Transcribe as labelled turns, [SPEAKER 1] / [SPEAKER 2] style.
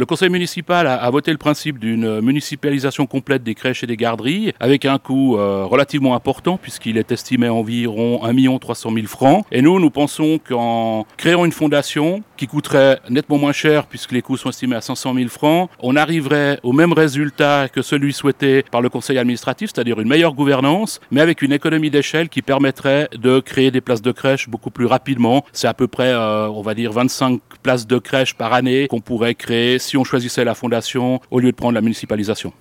[SPEAKER 1] Le conseil municipal a, voté le principe d'une municipalisation complète des crèches et des garderies avec un coût euh, relativement important puisqu'il est estimé à environ 1 300 000 francs. Et nous, nous pensons qu'en créant une fondation qui coûterait nettement moins cher puisque les coûts sont estimés à 500 000 francs, on arriverait au même résultat que celui souhaité par le conseil administratif, c'est-à-dire une meilleure gouvernance, mais avec une économie d'échelle qui permettrait de créer des places de crèche beaucoup plus rapidement. C'est à peu près, euh, on va dire, 25 places de crèche par année qu'on pourrait créer si on choisissait la fondation au lieu de prendre la municipalisation.